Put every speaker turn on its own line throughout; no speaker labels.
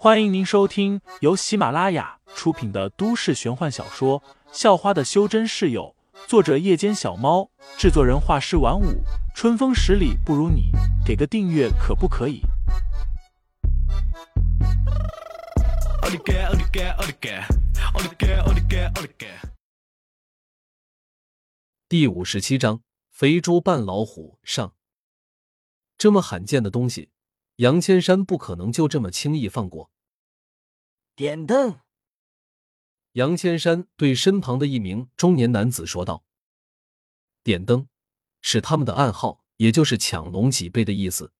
欢迎您收听由喜马拉雅出品的都市玄幻小说《校花的修真室友》，作者：夜间小猫，制作人：画师晚舞，春风十里不如你，给个订阅可不可以？
第五十七章：肥猪扮老虎上。这么罕见的东西。杨千山不可能就这么轻易放过。
点灯。
杨千山对身旁的一名中年男子说道：“点灯，是他们的暗号，也就是抢龙脊背的意思。”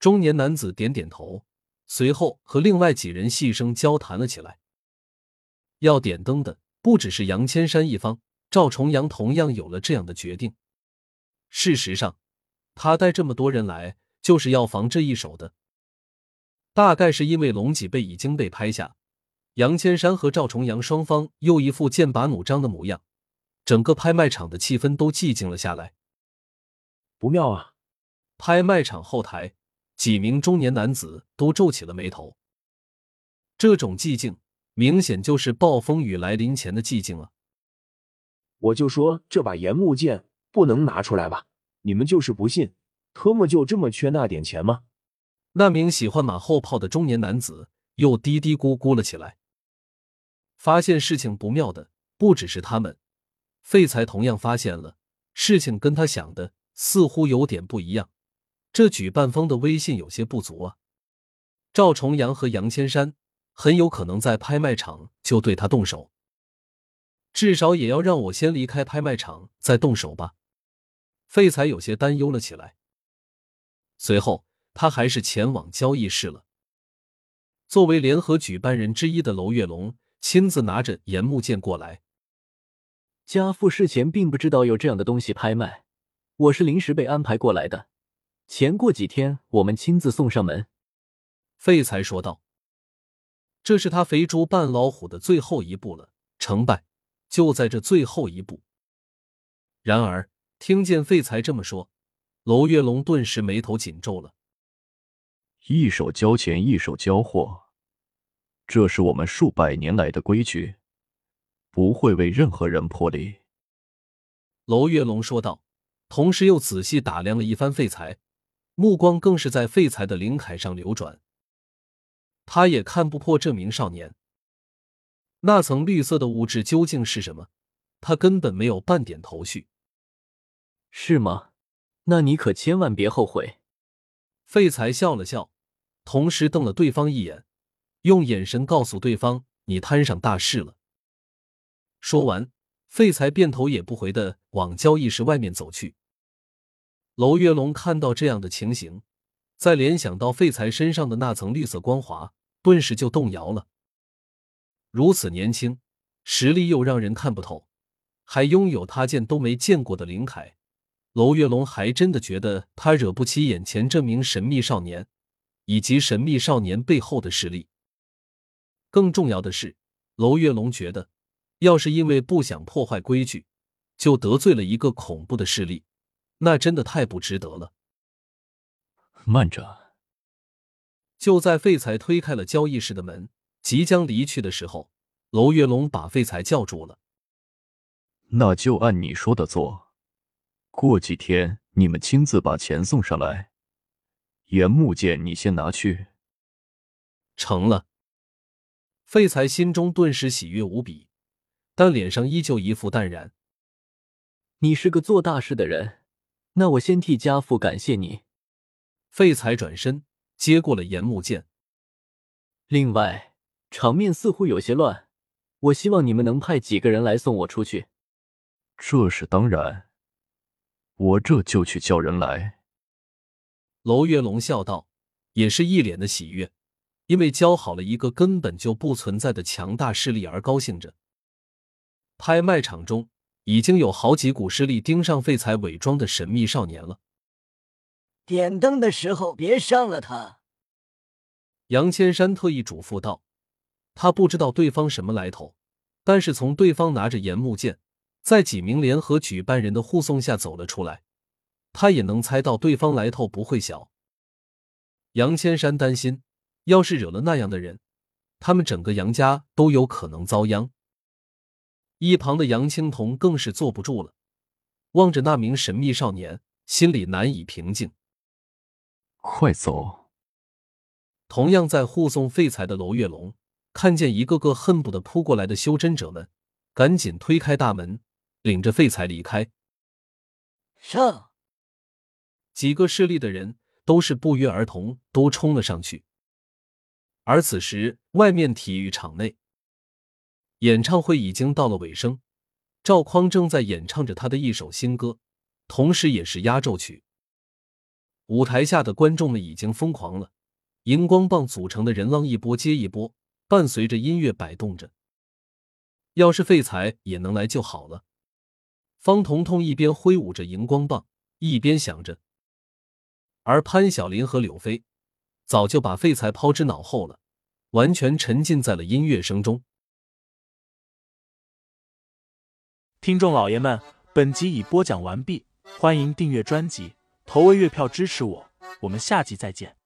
中年男子点点头，随后和另外几人细声交谈了起来。要点灯的不只是杨千山一方，赵重阳同样有了这样的决定。事实上，他带这么多人来。就是要防这一手的，大概是因为龙脊背已经被拍下，杨千山和赵重阳双方又一副剑拔弩张的模样，整个拍卖场的气氛都寂静了下来。
不妙啊！
拍卖场后台几名中年男子都皱起了眉头，这种寂静明显就是暴风雨来临前的寂静啊！
我就说这把岩木剑不能拿出来吧，你们就是不信。特么就这么缺那点钱吗？
那名喜欢马后炮的中年男子又嘀嘀咕咕了起来。发现事情不妙的不只是他们，废材同样发现了事情跟他想的似乎有点不一样。这举办方的威信有些不足啊！赵重阳和杨千山很有可能在拍卖场就对他动手，至少也要让我先离开拍卖场再动手吧。废材有些担忧了起来。随后，他还是前往交易室了。作为联合举办人之一的娄月龙亲自拿着岩木剑过来。
家父事前并不知道有这样的东西拍卖，我是临时被安排过来的。前过几天，我们亲自送上门。
废材说道：“这是他肥猪扮老虎的最后一步了，成败就在这最后一步。”然而，听见废材这么说。娄月龙顿时眉头紧皱了。
一手交钱，一手交货，这是我们数百年来的规矩，不会为任何人破例。
娄月龙说道，同时又仔细打量了一番废材，目光更是在废材的灵铠上流转。他也看不破这名少年那层绿色的物质究竟是什么，他根本没有半点头绪。
是吗？那你可千万别后悔。
废材笑了笑，同时瞪了对方一眼，用眼神告诉对方：“你摊上大事了。”说完，废材便头也不回的往交易室外面走去。娄月龙看到这样的情形，再联想到废材身上的那层绿色光华，顿时就动摇了。如此年轻，实力又让人看不透，还拥有他见都没见过的灵铠。娄月龙还真的觉得他惹不起眼前这名神秘少年，以及神秘少年背后的势力。更重要的是，娄月龙觉得，要是因为不想破坏规矩，就得罪了一个恐怖的势力，那真的太不值得了。
慢着！
就在废材推开了交易室的门，即将离去的时候，娄月龙把废材叫住了。
那就按你说的做。过几天你们亲自把钱送上来，原木剑你先拿去。
成了。废材心中顿时喜悦无比，但脸上依旧一副淡然。
你是个做大事的人，那我先替家父感谢你。
废材转身接过了岩木剑。
另外，场面似乎有些乱，我希望你们能派几个人来送我出去。
这是当然。我这就去叫人来。
娄月龙笑道，也是一脸的喜悦，因为交好了一个根本就不存在的强大势力而高兴着。拍卖场中已经有好几股势力盯上废材伪装的神秘少年了。
点灯的时候别伤了他。
杨千山特意嘱咐道，他不知道对方什么来头，但是从对方拿着岩木剑。在几名联合举办人的护送下走了出来，他也能猜到对方来头不会小。杨千山担心要是惹了那样的人，他们整个杨家都有可能遭殃。一旁的杨青桐更是坐不住了，望着那名神秘少年，心里难以平静。
快走！
同样在护送废材的娄月龙，看见一个个恨不得扑过来的修真者们，赶紧推开大门，领着废材离开。
上！
几个势力的人都是不约而同，都冲了上去。而此时，外面体育场内，演唱会已经到了尾声，赵匡正在演唱着他的一首新歌，同时也是压轴曲。舞台下的观众们已经疯狂了，荧光棒组成的人浪一波接一波，伴随着音乐摆动着。要是废材也能来就好了。方彤彤一边挥舞着荧光棒，一边想着，而潘晓林和柳飞。早就把废材抛之脑后了，完全沉浸在了音乐声中。
听众老爷们，本集已播讲完毕，欢迎订阅专辑，投喂月票支持我，我们下集再见。